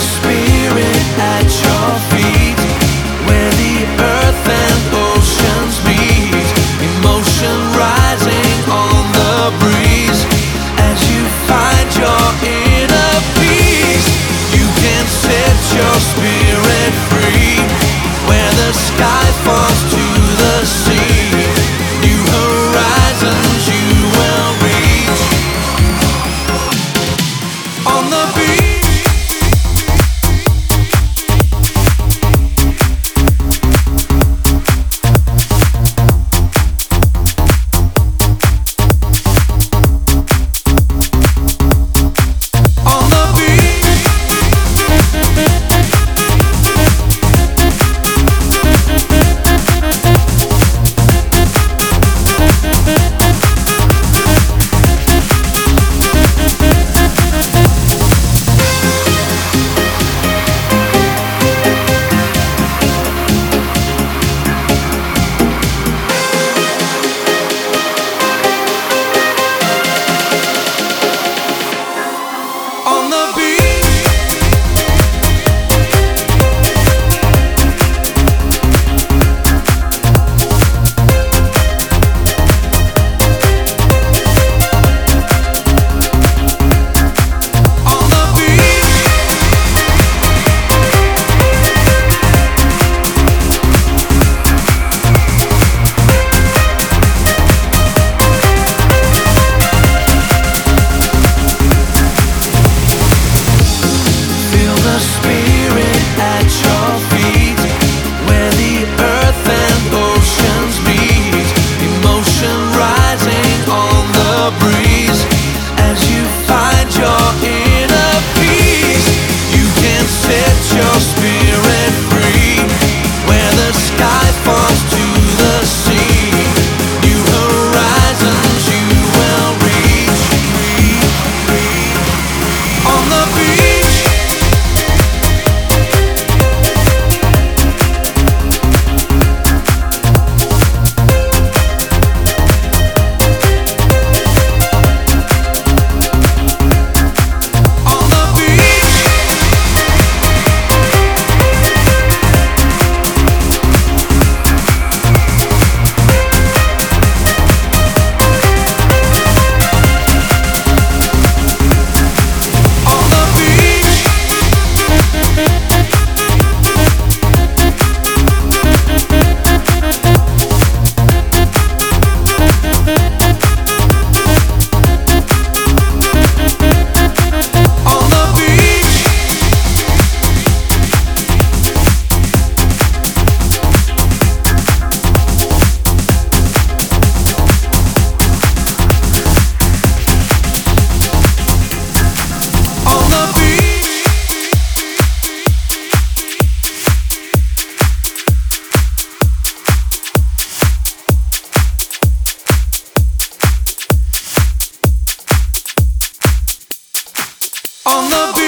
spirit Feel the spirit love.